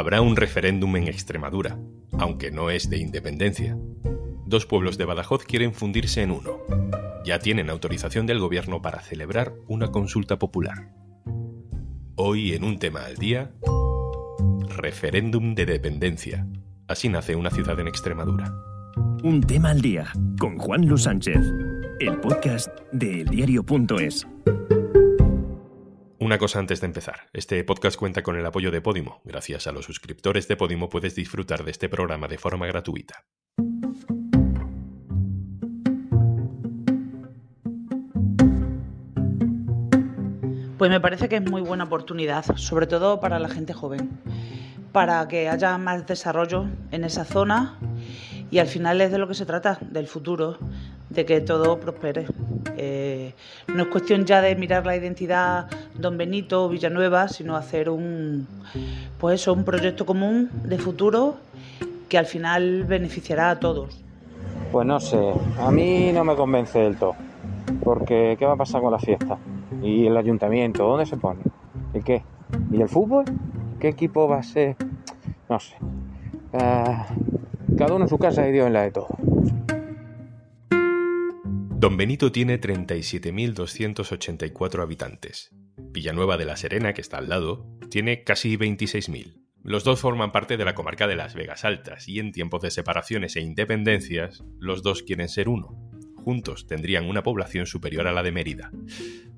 Habrá un referéndum en Extremadura, aunque no es de independencia. Dos pueblos de Badajoz quieren fundirse en uno. Ya tienen autorización del gobierno para celebrar una consulta popular. Hoy en un tema al día, referéndum de dependencia. Así nace una ciudad en Extremadura. Un tema al día con Juan Luis Sánchez, el podcast de eldiario.es. Una cosa antes de empezar. Este podcast cuenta con el apoyo de Podimo. Gracias a los suscriptores de Podimo puedes disfrutar de este programa de forma gratuita. Pues me parece que es muy buena oportunidad, sobre todo para la gente joven, para que haya más desarrollo en esa zona y al final es de lo que se trata, del futuro, de que todo prospere. Eh, no es cuestión ya de mirar la identidad Don Benito o Villanueva, sino hacer un, pues eso, un proyecto común de futuro que al final beneficiará a todos. Pues no sé, a mí no me convence del todo, porque ¿qué va a pasar con la fiesta? ¿Y el ayuntamiento? ¿Dónde se pone? ¿Y qué? ¿Y el fútbol? ¿Qué equipo va a ser? No sé. Ah, cada uno en su casa y Dios en la de todo. Don Benito tiene 37.284 habitantes. Villanueva de la Serena, que está al lado, tiene casi 26.000. Los dos forman parte de la comarca de Las Vegas Altas y en tiempos de separaciones e independencias, los dos quieren ser uno. Juntos tendrían una población superior a la de Mérida.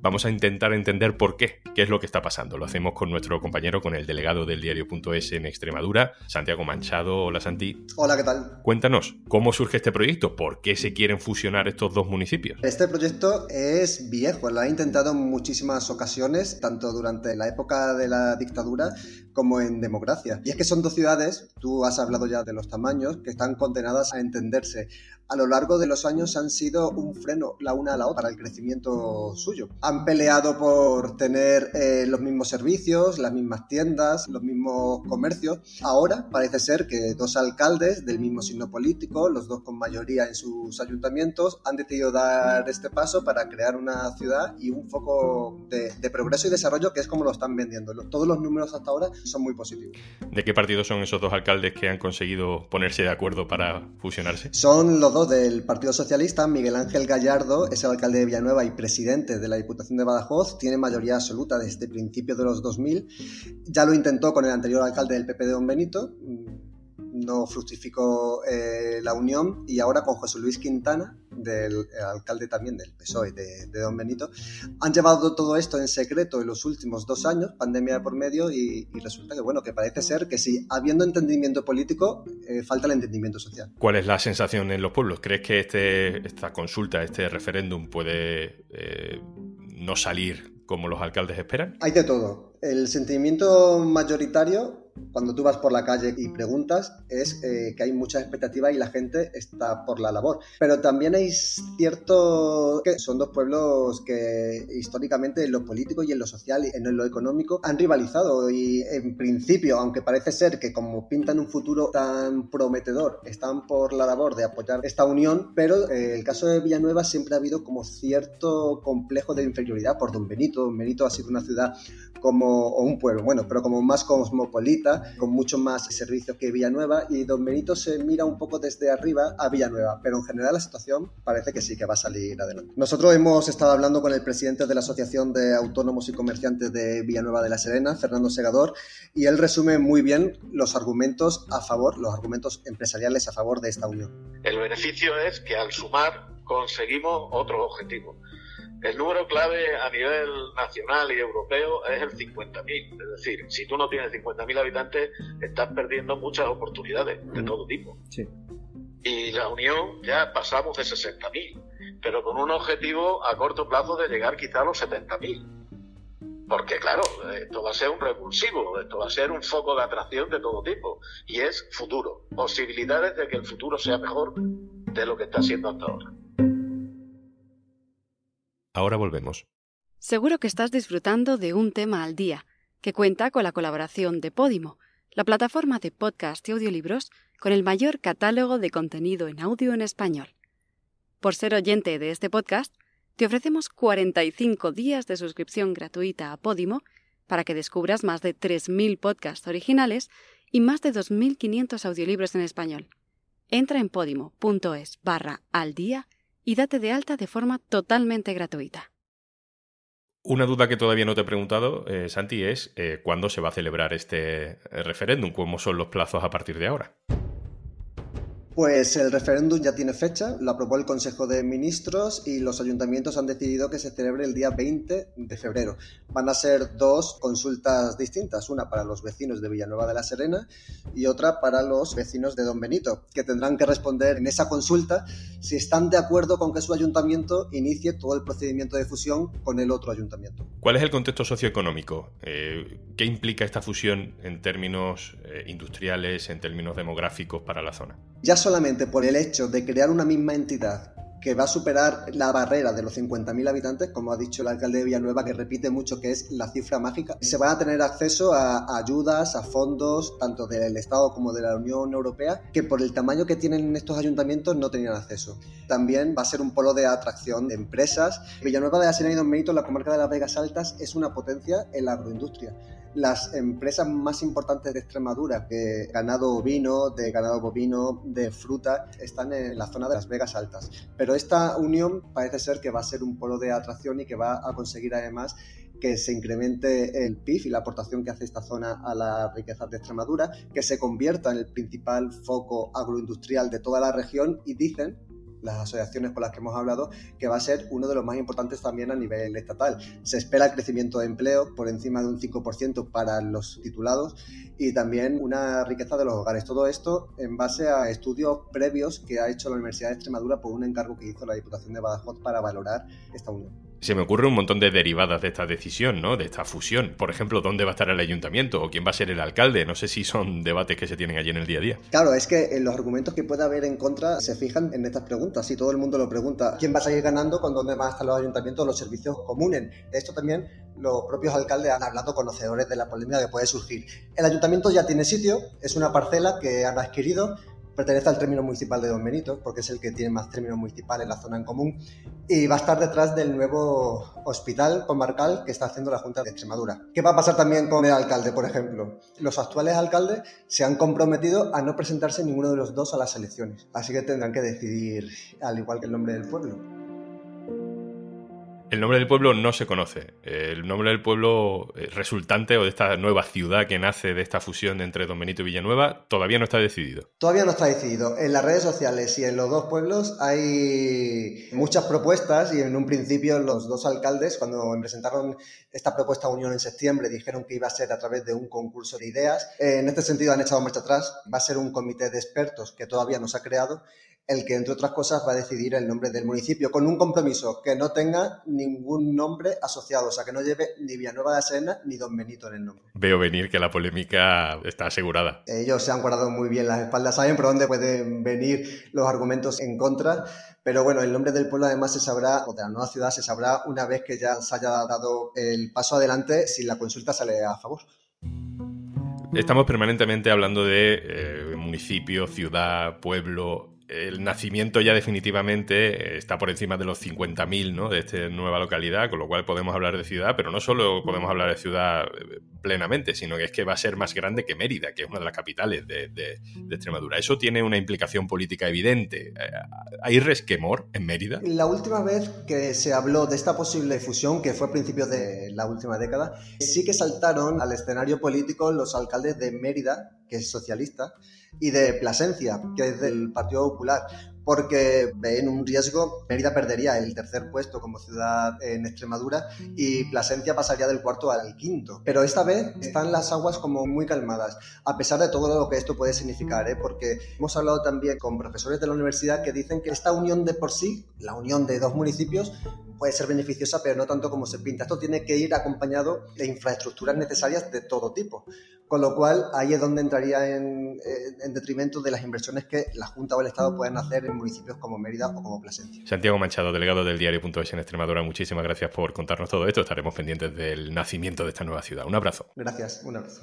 Vamos a intentar entender por qué, qué es lo que está pasando. Lo hacemos con nuestro compañero, con el delegado del diario.es en Extremadura, Santiago Manchado. Hola Santi. Hola, ¿qué tal? Cuéntanos, ¿cómo surge este proyecto? ¿Por qué se quieren fusionar estos dos municipios? Este proyecto es viejo, lo ha intentado en muchísimas ocasiones, tanto durante la época de la dictadura como en democracia. Y es que son dos ciudades, tú has hablado ya de los tamaños, que están condenadas a entenderse. A lo largo de los años han sido un freno la una a la otra para el crecimiento suyo. Han peleado por tener eh, los mismos servicios, las mismas tiendas, los mismos comercios. Ahora parece ser que dos alcaldes del mismo signo político, los dos con mayoría en sus ayuntamientos, han decidido dar este paso para crear una ciudad y un foco de, de progreso y desarrollo que es como lo están vendiendo. Todos los números hasta ahora son muy positivos. ¿De qué partido son esos dos alcaldes que han conseguido ponerse de acuerdo para fusionarse? Son los dos del Partido Socialista. Miguel Ángel Gallardo es el alcalde de Villanueva y presidente de la Diputación de Badajoz. Tiene mayoría absoluta desde principios de los 2000. Ya lo intentó con el anterior alcalde del PP de Don Benito no fructificó eh, la unión y ahora con José Luis Quintana, del eh, alcalde también del PSOE de, Don Benito, han llevado todo esto en secreto en los últimos dos años, pandemia por medio, y, resulta que bueno, que parece ser que si habiendo entendimiento político, eh, falta el entendimiento social. ¿Cuál es la sensación en los pueblos? ¿Crees que este, esta consulta, este referéndum puede no salir como los alcaldes esperan? Hay de todo. El sentimiento mayoritario cuando tú vas por la calle y preguntas es eh, que hay mucha expectativa y la gente está por la labor. Pero también hay cierto que son dos pueblos que históricamente en lo político y en lo social y en lo económico han rivalizado y en principio, aunque parece ser que como pintan un futuro tan prometedor, están por la labor de apoyar esta unión, pero eh, el caso de Villanueva siempre ha habido como cierto complejo de inferioridad por Don Benito. Don Benito ha sido una ciudad como, o un pueblo, bueno, pero como más cosmopolita con mucho más servicios que Villanueva, y Don Benito se mira un poco desde arriba a Villanueva, pero en general la situación parece que sí que va a salir adelante. Nosotros hemos estado hablando con el presidente de la Asociación de Autónomos y Comerciantes de Villanueva de la Serena, Fernando Segador, y él resume muy bien los argumentos a favor, los argumentos empresariales a favor de esta unión. El beneficio es que al sumar conseguimos otro objetivo el número clave a nivel nacional y europeo es el 50.000. Es decir, si tú no tienes 50.000 habitantes, estás perdiendo muchas oportunidades de todo tipo. Y la Unión ya pasamos de 60.000, pero con un objetivo a corto plazo de llegar quizá a los 70.000. Porque claro, esto va a ser un revulsivo, esto va a ser un foco de atracción de todo tipo. Y es futuro, posibilidades de que el futuro sea mejor de lo que está siendo hasta ahora. Ahora volvemos. Seguro que estás disfrutando de un tema al día, que cuenta con la colaboración de Podimo, la plataforma de podcast y audiolibros con el mayor catálogo de contenido en audio en español. Por ser oyente de este podcast, te ofrecemos 45 días de suscripción gratuita a Podimo para que descubras más de 3.000 podcasts originales y más de 2.500 audiolibros en español. Entra en podimo.es barra al día y date de alta de forma totalmente gratuita. Una duda que todavía no te he preguntado, eh, Santi, es eh, cuándo se va a celebrar este eh, referéndum, cómo son los plazos a partir de ahora. Pues el referéndum ya tiene fecha, lo aprobó el Consejo de Ministros y los ayuntamientos han decidido que se celebre el día 20 de febrero. Van a ser dos consultas distintas, una para los vecinos de Villanueva de la Serena y otra para los vecinos de Don Benito, que tendrán que responder en esa consulta si están de acuerdo con que su ayuntamiento inicie todo el procedimiento de fusión con el otro ayuntamiento. ¿Cuál es el contexto socioeconómico? Eh, ¿Qué implica esta fusión en términos eh, industriales, en términos demográficos para la zona? Ya solamente por el hecho de crear una misma entidad que va a superar la barrera de los 50.000 habitantes, como ha dicho el alcalde de Villanueva, que repite mucho que es la cifra mágica, se van a tener acceso a ayudas, a fondos, tanto del Estado como de la Unión Europea, que por el tamaño que tienen estos ayuntamientos no tenían acceso. También va a ser un polo de atracción de empresas. Villanueva de la Serena y Don Benito, la comarca de las Vegas Altas, es una potencia en la agroindustria las empresas más importantes de Extremadura, de ganado ovino, de ganado bovino, de fruta, están en la zona de las Vegas Altas. Pero esta unión parece ser que va a ser un polo de atracción y que va a conseguir además que se incremente el PIB y la aportación que hace esta zona a la riqueza de Extremadura, que se convierta en el principal foco agroindustrial de toda la región y dicen las asociaciones con las que hemos hablado, que va a ser uno de los más importantes también a nivel estatal. Se espera crecimiento de empleo por encima de un 5% para los titulados y también una riqueza de los hogares. Todo esto en base a estudios previos que ha hecho la Universidad de Extremadura por un encargo que hizo la Diputación de Badajoz para valorar esta unión se me ocurre un montón de derivadas de esta decisión, ¿no? De esta fusión. Por ejemplo, ¿dónde va a estar el ayuntamiento? ¿O quién va a ser el alcalde? No sé si son debates que se tienen allí en el día a día. Claro, es que los argumentos que pueda haber en contra se fijan en estas preguntas. Si todo el mundo lo pregunta, ¿quién va a salir ganando con dónde van a estar los ayuntamientos, los servicios comunes? De esto también los propios alcaldes han hablado conocedores de la polémica que puede surgir. El ayuntamiento ya tiene sitio, es una parcela que han adquirido pertenece al término municipal de Don Benito, porque es el que tiene más términos municipales en la zona en común, y va a estar detrás del nuevo hospital comarcal que está haciendo la Junta de Extremadura. ¿Qué va a pasar también con el alcalde, por ejemplo? Los actuales alcaldes se han comprometido a no presentarse ninguno de los dos a las elecciones, así que tendrán que decidir, al igual que el nombre del pueblo. El nombre del pueblo no se conoce. El nombre del pueblo eh, resultante o de esta nueva ciudad que nace de esta fusión entre Don Benito y Villanueva todavía no está decidido. Todavía no está decidido. En las redes sociales y en los dos pueblos hay muchas propuestas y en un principio los dos alcaldes, cuando presentaron esta propuesta de unión en septiembre, dijeron que iba a ser a través de un concurso de ideas. En este sentido han echado marcha atrás. Va a ser un comité de expertos que todavía no se ha creado el que, entre otras cosas, va a decidir el nombre del municipio, con un compromiso que no tenga ningún nombre asociado, o sea, que no lleve ni Villanueva de la Serena ni Don Benito en el nombre. Veo venir que la polémica está asegurada. Ellos se han guardado muy bien las espaldas, saben por dónde pueden venir los argumentos en contra, pero bueno, el nombre del pueblo además se sabrá, o de la nueva ciudad se sabrá una vez que ya se haya dado el paso adelante si la consulta sale a favor. Estamos permanentemente hablando de eh, municipio, ciudad, pueblo, el nacimiento ya definitivamente está por encima de los 50.000 ¿no? de esta nueva localidad, con lo cual podemos hablar de ciudad, pero no solo podemos hablar de ciudad eh, plenamente, sino que es que va a ser más grande que Mérida, que es una de las capitales de, Extremadura. Eso tiene una implicación política evidente. Eh, ¿Hay resquemor en Mérida? La última vez que se habló de esta posible fusión, que fue a principios de la última década, sí que saltaron al escenario político los alcaldes de Mérida, que es socialista, y de Plasencia, que es del Partido Popular, porque ven un riesgo, Mérida perdería el tercer puesto como ciudad en Extremadura y Plasencia pasaría del cuarto al quinto. Pero esta vez están las aguas como muy calmadas, a pesar de todo lo que esto puede significar, ¿eh? porque hemos hablado también con profesores de la universidad que dicen que esta unión de por sí, la unión de dos municipios, puede ser beneficiosa, pero no tanto como se pinta. Esto tiene que ir acompañado de infraestructuras necesarias de todo tipo. Con lo cual, ahí es donde entraría en, eh, detrimento de las inversiones que la Junta o el Estado pueden hacer en municipios como Mérida o como Plasencia. Santiago Manchado, delegado del diario.es en Extremadura, muchísimas gracias por contarnos todo esto. Estaremos pendientes del nacimiento de esta nueva ciudad. Un abrazo. Gracias, un abrazo.